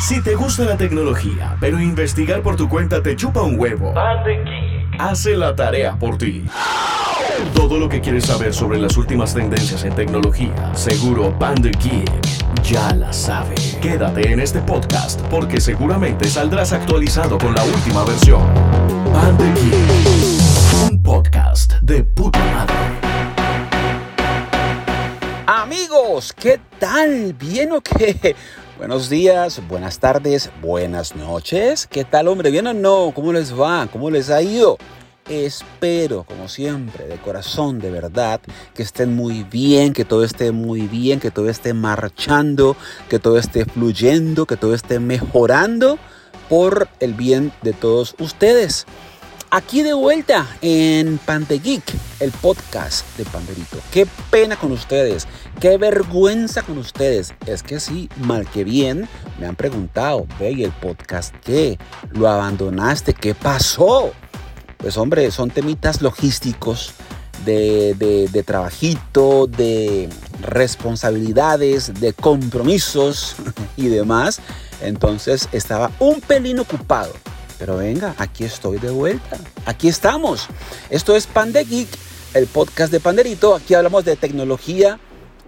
Si te gusta la tecnología, pero investigar por tu cuenta te chupa un huevo, hace la tarea por ti. Todo lo que quieres saber sobre las últimas tendencias en tecnología, seguro Panda Geek ya la sabe. Quédate en este podcast porque seguramente saldrás actualizado con la última versión. Panda Geek, un podcast de puta madre. Amigos, ¿qué tal? ¿Bien o qué? Buenos días, buenas tardes, buenas noches. ¿Qué tal, hombre? ¿Bien o no? ¿Cómo les va? ¿Cómo les ha ido? Espero, como siempre, de corazón, de verdad, que estén muy bien, que todo esté muy bien, que todo esté marchando, que todo esté fluyendo, que todo esté mejorando por el bien de todos ustedes. Aquí de vuelta en Pantegeek, el podcast de Panderito. Qué pena con ustedes, qué vergüenza con ustedes. Es que sí, mal que bien, me han preguntado, ve, ¿y el podcast qué? ¿Lo abandonaste? ¿Qué pasó? pues hombre, son temitas logísticos de, de, trabajito, de responsabilidades, de compromisos y demás. Entonces estaba un pelín ocupado. Pero venga, aquí estoy de vuelta. Aquí estamos. Esto es Pan Geek, el podcast de Panderito. Aquí hablamos de tecnología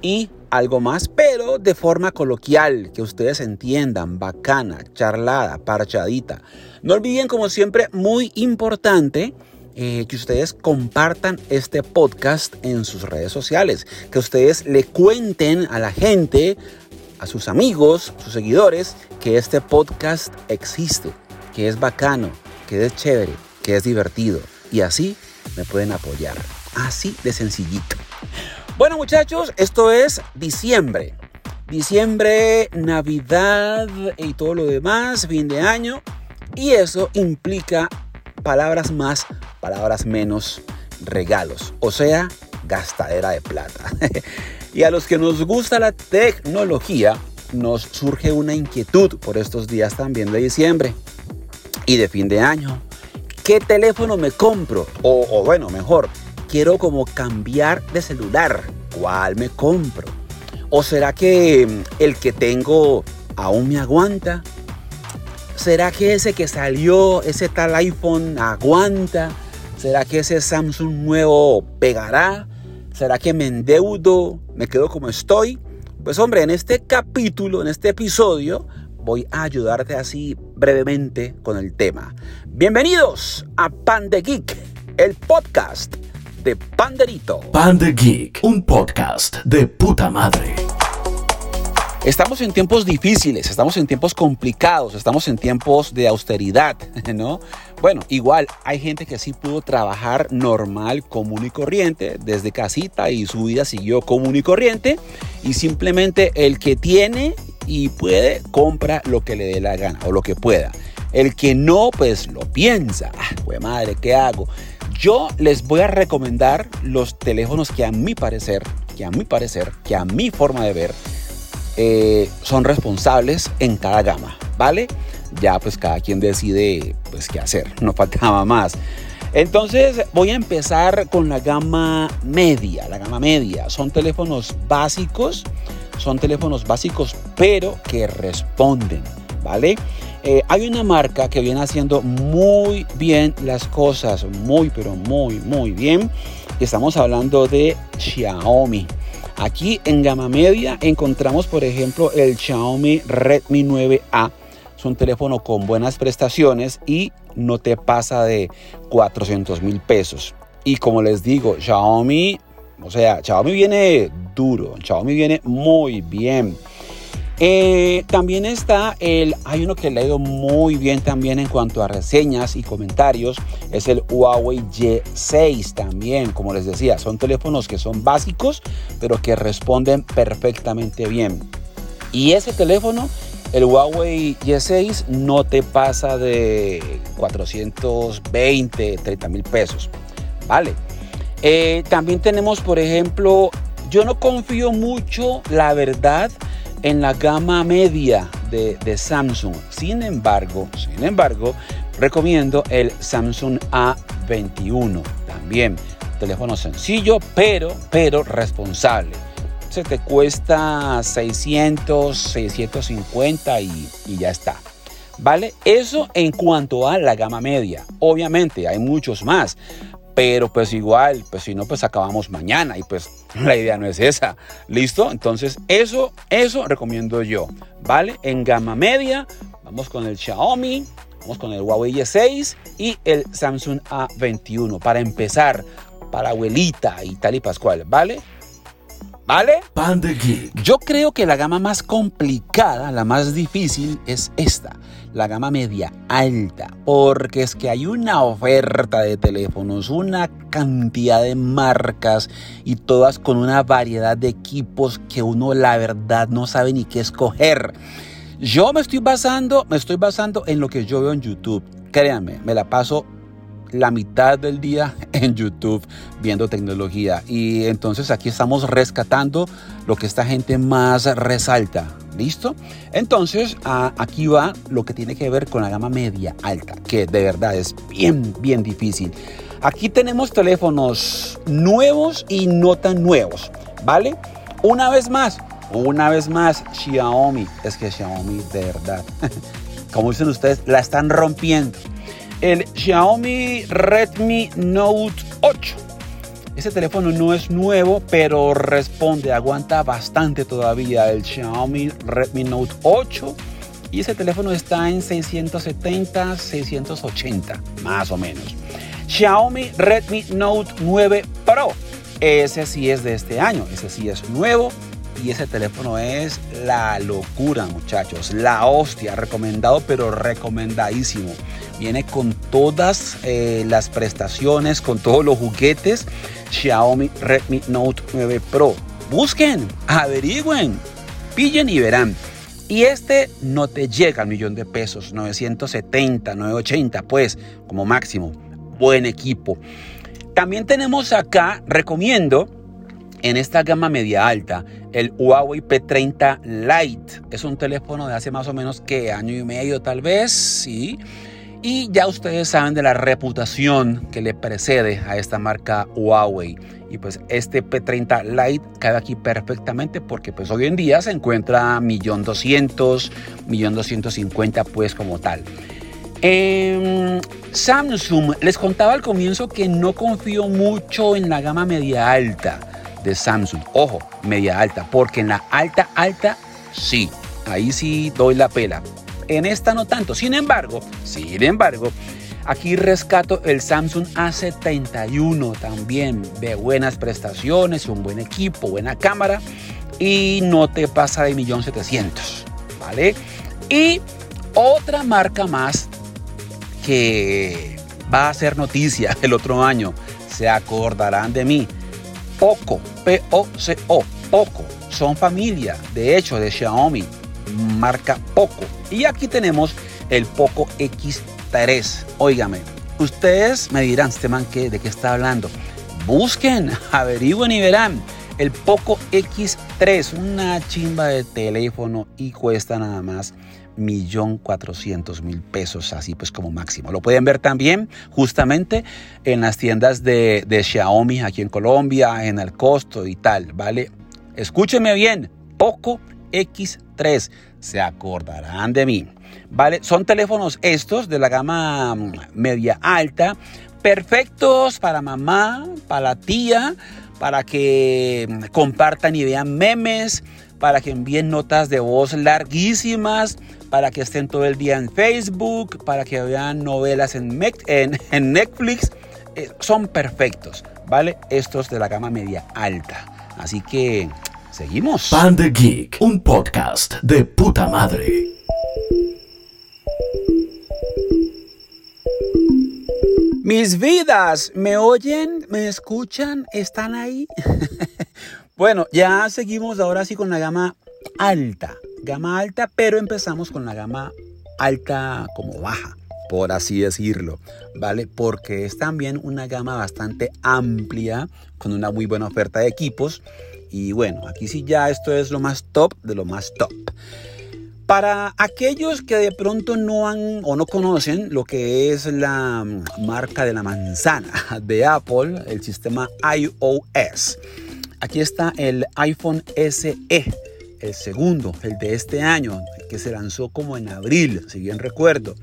y algo más, pero de forma coloquial, que ustedes entiendan, bacana, charlada, parchadita. No olviden, como siempre, muy importante, eh, que ustedes compartan este podcast en sus redes sociales, que ustedes le cuenten a la gente, a sus amigos, sus seguidores, que este podcast existe, que es bacano, que es chévere, que es divertido. Y así me pueden apoyar. Así de sencillito. Bueno muchachos, esto es diciembre. Diciembre, Navidad y todo lo demás, fin de año. Y eso implica palabras más, palabras menos, regalos. O sea, gastadera de plata. y a los que nos gusta la tecnología, nos surge una inquietud por estos días también de diciembre y de fin de año. ¿Qué teléfono me compro? O, o bueno, mejor, quiero como cambiar de celular. ¿Cuál me compro? ¿O será que mm, el que tengo aún me aguanta? ¿Será que ese que salió, ese tal iPhone aguanta? ¿Será que ese Samsung nuevo pegará? ¿Será que me endeudo? ¿Me quedo como estoy? Pues hombre, en este capítulo, en este episodio, voy a ayudarte así brevemente con el tema. Bienvenidos a Pan de Geek, el podcast de Panderito. Panda Geek, un podcast de puta madre. Estamos en tiempos difíciles, estamos en tiempos complicados, estamos en tiempos de austeridad, ¿no? Bueno, igual hay gente que sí pudo trabajar normal, común y corriente desde casita y su vida siguió común y corriente y simplemente el que tiene y puede compra lo que le dé la gana o lo que pueda. El que no, pues lo piensa. Ah, madre, ¿qué hago? Yo les voy a recomendar los teléfonos que a mi parecer, que a mi parecer, que a mi forma de ver, eh, son responsables en cada gama, ¿vale? Ya pues cada quien decide pues qué hacer, no faltaba más. Entonces voy a empezar con la gama media, la gama media. Son teléfonos básicos, son teléfonos básicos pero que responden, ¿vale? Eh, hay una marca que viene haciendo muy bien las cosas, muy, pero muy, muy bien. Estamos hablando de Xiaomi. Aquí en gama media encontramos, por ejemplo, el Xiaomi Redmi 9A. Es un teléfono con buenas prestaciones y no te pasa de 400 mil pesos. Y como les digo, Xiaomi, o sea, Xiaomi viene duro, Xiaomi viene muy bien. Eh, también está el, hay uno que le ha ido muy bien también en cuanto a reseñas y comentarios, es el Huawei Y6 también, como les decía, son teléfonos que son básicos, pero que responden perfectamente bien. Y ese teléfono, el Huawei Y6, no te pasa de 420, 30 mil pesos, ¿vale? Eh, también tenemos, por ejemplo, yo no confío mucho, la verdad, en la gama media de, Samsung. Sin embargo, sin embargo, recomiendo el Samsung A21 también. Teléfono sencillo, pero, pero responsable. se te cuesta 600, 650 y, y ya está. ¿Vale? Eso en cuanto a la gama media. Obviamente hay muchos más, pero pues igual, pues si no, pues acabamos mañana y pues la idea no es esa. ¿Listo? Entonces eso, eso recomiendo yo. ¿Vale? En gama media, vamos con el Xiaomi, vamos con el Huawei Y6 y el Samsung A21 para empezar, para abuelita y tal y pascual. ¿Vale? ¿Vale? Pan de Geek. Yo creo que la gama más complicada, la más difícil es esta, la gama media alta, porque es que hay una oferta de teléfonos, una cantidad de marcas y todas con una variedad de equipos que uno la verdad no sabe ni qué escoger. Yo me estoy basando, me estoy basando en lo que yo veo en YouTube. Créanme, me la paso la mitad del día en YouTube viendo tecnología. Y entonces aquí estamos rescatando lo que esta gente más resalta. ¿Listo? Entonces aquí va lo que tiene que ver con la gama media alta, que de verdad es bien, bien difícil. Aquí tenemos teléfonos nuevos y no tan nuevos, ¿vale? Una vez más, una vez más, Xiaomi. Es que Xiaomi de verdad, como dicen ustedes, la están rompiendo el Xiaomi Redmi Note 8. Ese teléfono no es nuevo, pero responde, aguanta bastante todavía el Xiaomi Redmi Note 8. Y ese teléfono está en 670, 680, más o menos. Xiaomi Redmi Note 9 Pro. Ese sí es de este año, ese sí es nuevo. Y ese teléfono es la locura, muchachos. La hostia, recomendado, pero recomendadísimo. Viene con todas eh, las prestaciones, con todos los juguetes. Xiaomi Redmi Note 9 Pro. Busquen, averigüen, pillen y verán. Y este no te llega al millón de pesos, 970, 980, pues como máximo. Buen equipo. También tenemos acá, recomiendo, en esta gama media alta, el Huawei P30 Lite. Es un teléfono de hace más o menos que año y medio tal vez, sí. Y ya ustedes saben de la reputación que le precede a esta marca Huawei. Y pues este P30 Lite cabe aquí perfectamente porque pues hoy en día se encuentra 1.200.000, 1.250.000 pues como tal. Eh, Samsung, les contaba al comienzo que no confío mucho en la gama media alta de Samsung. Ojo, media alta, porque en la alta alta sí, ahí sí doy la pela en esta no tanto. Sin embargo, sin embargo, aquí rescato el Samsung A71 también de buenas prestaciones, un buen equipo, buena cámara y no te pasa de 1.700.000, ¿vale? Y otra marca más que va a ser noticia el otro año, se acordarán de mí. Poco, P-O-C-O, Poco, son familia, de hecho, de Xiaomi marca Poco. Y aquí tenemos el Poco X3. Óigame, ustedes me dirán, este man, ¿de qué está hablando? Busquen, averigüen y verán. El Poco X3, una chimba de teléfono y cuesta nada más millón cuatrocientos mil pesos, así pues como máximo. Lo pueden ver también justamente en las tiendas de, de Xiaomi aquí en Colombia, en el costo y tal, ¿vale? Escúcheme bien, Poco X3. Se acordarán de mí. ¿Vale? Son teléfonos estos de la gama mm, media alta, perfectos para mamá, para la tía, para que mm, compartan y vean memes, para que envíen notas de voz larguísimas, para que estén todo el día en Facebook, para que vean novelas en, en, Netflix. Eh, son perfectos, ¿vale? Estos de la gama media alta. Así que Seguimos. Pan de Geek, un podcast de puta madre. Mis vidas, ¿me oyen? ¿Me escuchan? ¿Están ahí? bueno, ya seguimos ahora sí con la gama alta. Gama alta, pero empezamos con la gama alta como baja, por así decirlo, ¿vale? Porque es también una gama bastante amplia, con una muy buena oferta de equipos y bueno, aquí sí ya esto es lo más top de lo más top. Para aquellos que de pronto no han o no conocen lo que es la marca de la manzana de Apple, el sistema iOS. Aquí está el iPhone SE, el segundo, el de este año, que se lanzó como en abril, si bien recuerdo.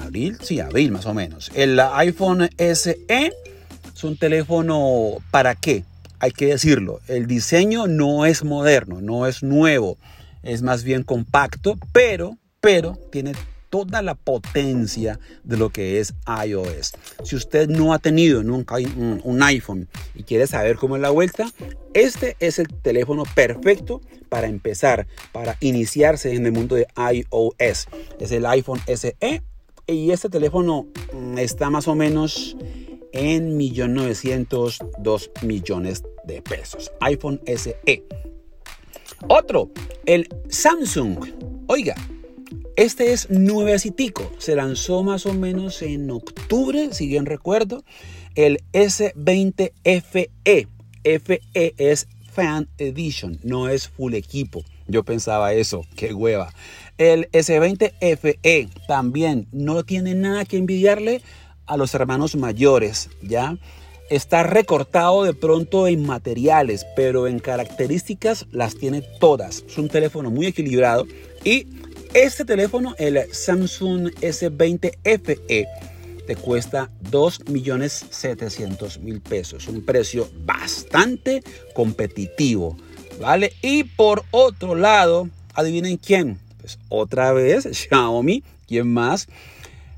Abril, sí, abril más o menos. El iPhone SE es un teléfono para qué? Hay que decirlo, el diseño no es moderno, no es nuevo, es más bien compacto, pero, pero tiene toda la potencia de lo que es iOS. Si usted no ha tenido nunca un, iPhone y quiere saber cómo es la vuelta, este es el teléfono perfecto para empezar, para iniciarse en el mundo de iOS. Es el iPhone SE y este teléfono mm, está más o menos en 1.902 millones de pesos. iPhone SE. Otro, el Samsung. Oiga, este es nuevecitico, se lanzó más o menos en octubre, si bien recuerdo, el S20 FE. FE es Fan Edition, no es full equipo. Yo pensaba eso, qué hueva. El S20 FE también no tiene nada que envidiarle a los hermanos mayores, ¿ya? Está recortado de pronto en materiales, pero en características las tiene todas. Es un teléfono muy equilibrado y este teléfono, el Samsung S20 FE, te cuesta 2.700.000 pesos. Un precio bastante competitivo, ¿vale? Y por otro lado, adivinen quién. Pues otra vez Xiaomi. ¿Quién más?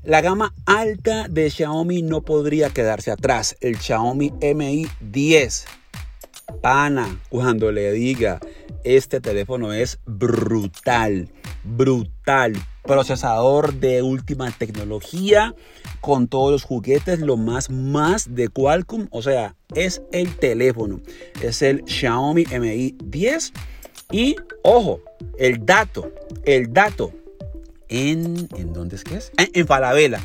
La gama alta de Xiaomi no podría quedarse atrás. El Xiaomi Mi 10. Pana, cuando le diga, este teléfono es brutal brutal. Procesador de última tecnología con todos los juguetes, lo más más de Qualcomm. O sea, es el teléfono. Es el Xiaomi Mi 10. Y ojo, el dato, el dato. En, ¿En dónde es que es? En, en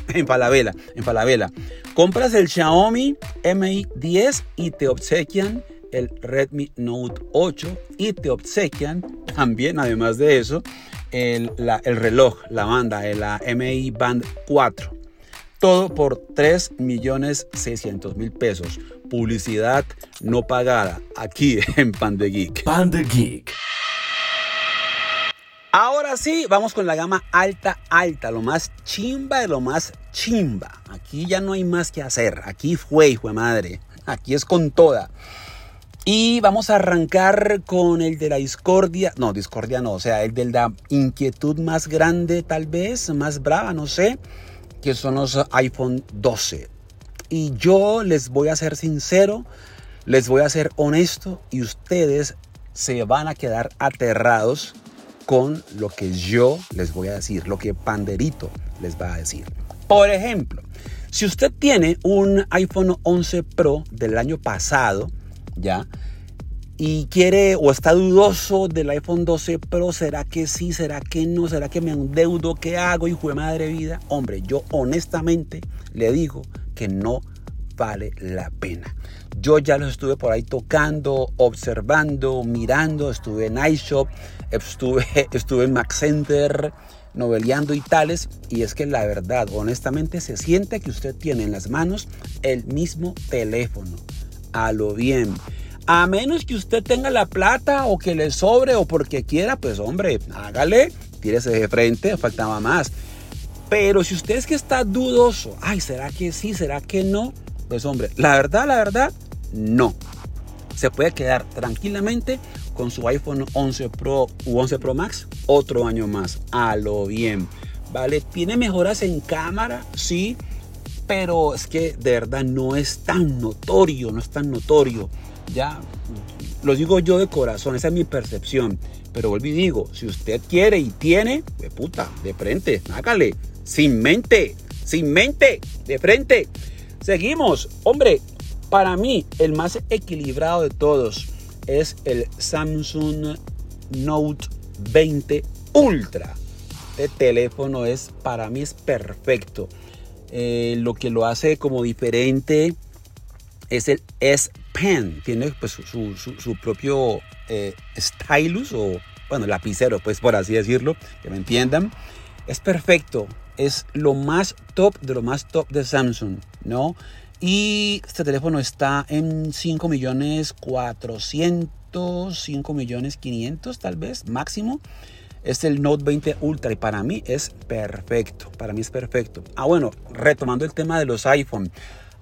en Falabella, en Falabella. Compras el Xiaomi Mi 10 y te obsequian el Redmi Note 8 y te obsequian también, además de eso, el, reloj, la banda, la MI Band 4. Todo por 3 millones 600 mil pesos. Publicidad no pagada aquí en Pan de Geek. Pan Geek. Ahora sí, vamos con la gama alta, alta, lo más chimba de lo más chimba. Aquí ya no hay más que hacer. Aquí fue, hijo de madre. Aquí es con toda. Y vamos a arrancar con el de la discordia, no, discordia no, o sea, el de la inquietud más grande tal vez, más brava, no sé, que son los iPhone 12. Y yo les voy a ser sincero, les voy a ser honesto y ustedes se van a quedar aterrados con lo que yo les voy a decir, lo que Panderito les va a decir. Por ejemplo, si usted tiene un iPhone 11 Pro del año pasado, ¿ya? Y quiere o está dudoso del iPhone 12 Pro, ¿será que sí? ¿Será que no? ¿Será que me endeudo? ¿Qué hago, hijo de madre vida? Hombre, yo honestamente le digo que no vale la pena. Yo ya los estuve por ahí tocando, observando, mirando, estuve en iShop, estuve, estuve en Mac Center, noveleando y tales. Y es que la verdad, honestamente, se siente que usted tiene en las manos el mismo teléfono a lo bien. A menos que usted tenga la plata o que le sobre o porque quiera, pues hombre, hágale, tírese de frente, faltaba más. Pero si usted es que está dudoso, ay, ¿será que sí? ¿Será que no? Pues hombre, la verdad, la verdad, no. Se puede quedar tranquilamente con su iPhone 11 Pro u 11 Pro Max otro año más, a lo bien. ¿Vale? Tiene mejoras en cámara, sí pero es que de verdad no es tan notorio, no es tan notorio. Ya lo digo yo de corazón, esa es mi percepción. Pero vuelvo y digo, si usted quiere y tiene, de puta, de frente, hágale, sin mente, sin mente, de frente. Seguimos, hombre, para mí el más equilibrado de todos es el Samsung Note 20 Ultra. Este teléfono es, para mí es perfecto. Eh, lo que lo hace como diferente es el S Pen. Tiene pues su, propio eh, stylus o, bueno, lapicero, pues por así decirlo, que me entiendan. Es perfecto. Es lo más top de lo más top de Samsung, ¿no? Y este teléfono está en 5 millones 400, 5 millones 500 tal vez, máximo. Es el Note 20 Ultra y para mí es perfecto. Para mí es perfecto. Ah, bueno, retomando el tema de los iPhone.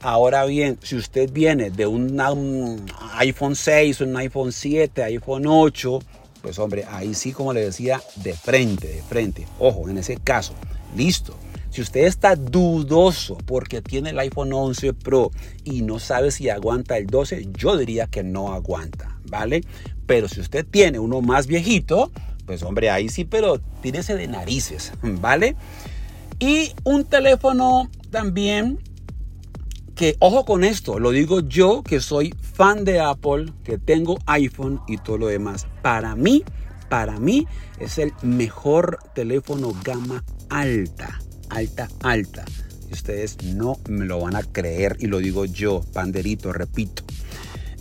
Ahora bien, si usted viene de un, iPhone 6, un iPhone 7, iPhone 8, pues hombre, ahí sí, como le decía, de frente, de frente. Ojo, en ese caso, listo. Si usted está dudoso porque tiene el iPhone 11 Pro y no sabe si aguanta el 12, yo diría que no aguanta, ¿vale? Pero si usted tiene uno más viejito, pues hombre, ahí sí, pero tírese de narices, ¿vale? Y un teléfono también que, ojo con esto, lo digo yo que soy fan de Apple, que tengo iPhone y todo lo demás. Para mí, para mí es el mejor teléfono gama alta alta, alta. Y ustedes no me lo van a creer y lo digo yo, panderito, repito.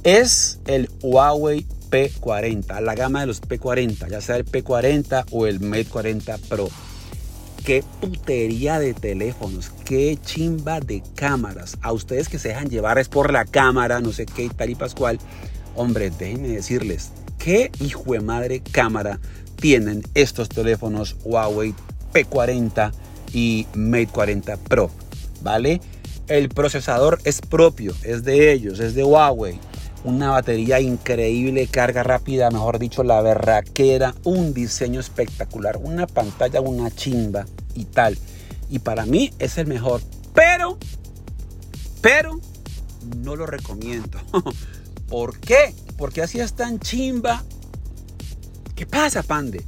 Es el Huawei P40, la gama de los P40, ya sea el P40 o el Mate 40 Pro. Qué putería de teléfonos, qué chimba de cámaras. A ustedes que se dejan llevar es por la cámara, no sé qué tal y pascual. Hombre, déjenme decirles, qué hijo de madre cámara tienen estos teléfonos Huawei P40 y Mate 40 Pro, ¿vale? El procesador es propio, es de ellos, es de Huawei. Una batería increíble, carga rápida, mejor dicho, la berraquera, un diseño espectacular, una pantalla, una chimba y tal. Y para mí es el mejor. Pero, pero, no lo recomiendo. ¿Por qué? Porque así es tan chimba. ¿Qué pasa, Pande?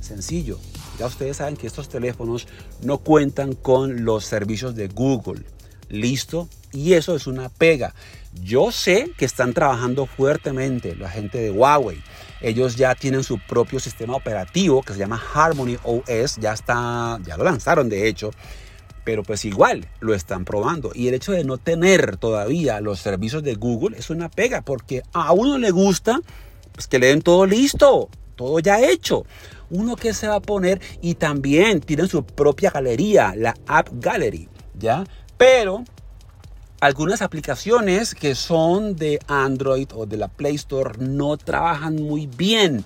Sencillo, ya ustedes saben que estos teléfonos no cuentan con los servicios de Google. ¿Listo? Y eso es una pega. Yo sé que están trabajando fuertemente la gente de Huawei. Ellos ya tienen su propio sistema operativo que se llama Harmony OS. Ya está, ya lo lanzaron de hecho. Pero pues igual lo están probando. Y el hecho de no tener todavía los servicios de Google es una pega porque a uno le gusta pues, que le den todo listo, todo ya hecho uno que se va a poner y también tienen su propia galería, la App Gallery, ¿ya? Pero algunas aplicaciones que son de Android o de la Play Store no trabajan muy bien.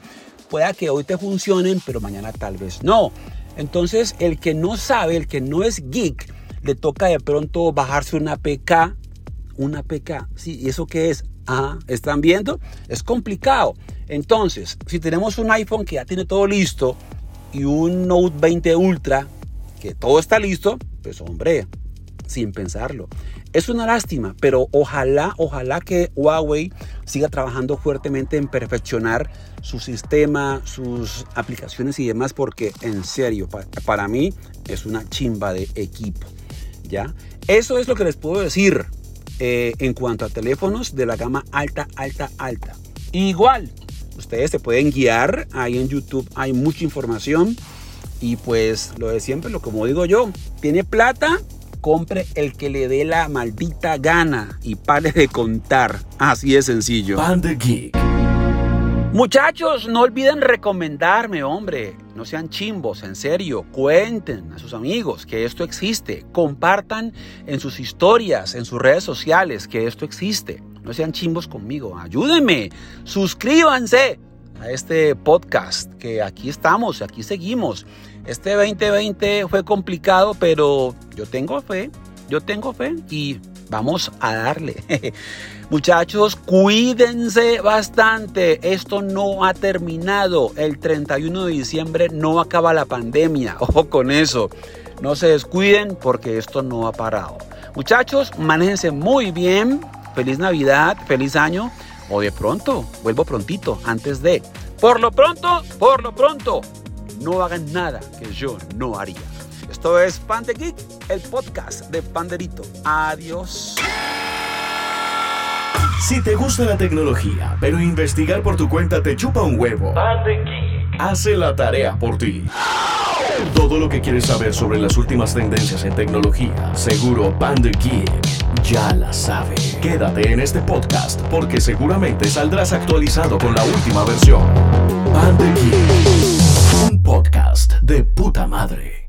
Pueda que hoy te funcionen, pero mañana tal vez no. Entonces, el que no sabe, el que no es geek, le toca de pronto bajarse una PK. Una PK, sí, ¿y eso qué es? Ah, ¿están viendo? Es complicado. Entonces, si tenemos un iPhone que ya tiene todo listo y un Note 20 Ultra que todo está listo, pues hombre, sin pensarlo. Es una lástima, pero ojalá, ojalá que Huawei siga trabajando fuertemente en perfeccionar su sistema, sus aplicaciones y demás, porque en serio, para, mí es una chimba de equipo. ¿ya? Eso es lo que les puedo decir. Eh, en cuanto a teléfonos de la gama alta, alta, alta. Igual, ustedes se pueden guiar, ahí en YouTube hay mucha información y pues lo de siempre, lo como digo yo, tiene plata, compre el que le dé la maldita gana y pare de contar. Así de sencillo. Muchachos, no olviden recomendarme, hombre. No sean chimbos, en serio. Cuenten a sus amigos que esto existe. Compartan en sus historias, en sus redes sociales que esto existe. No sean chimbos conmigo. Ayúdenme. Suscríbanse a este podcast que aquí estamos, aquí seguimos. Este 2020 fue complicado, pero yo tengo fe. Yo tengo fe y vamos a darle. Muchachos, cuídense bastante. Esto no ha terminado. El 31 de diciembre no acaba la pandemia. Ojo con eso. No se descuiden porque esto no ha parado. Muchachos, manéjense muy bien. Feliz Navidad, feliz año. O de pronto, vuelvo prontito, antes de. Por lo pronto, por lo pronto, no hagan nada que yo no haría. Esto es Pan de Geek, el podcast de Panderito. Adiós. Si te gusta la tecnología, pero investigar por tu cuenta te chupa un huevo, hace la tarea por ti. Todo lo que quieres saber sobre las últimas tendencias en tecnología, seguro Panda Geek ya la sabe. Quédate en este podcast porque seguramente saldrás actualizado con la última versión. Panda Geek, un podcast de puta madre.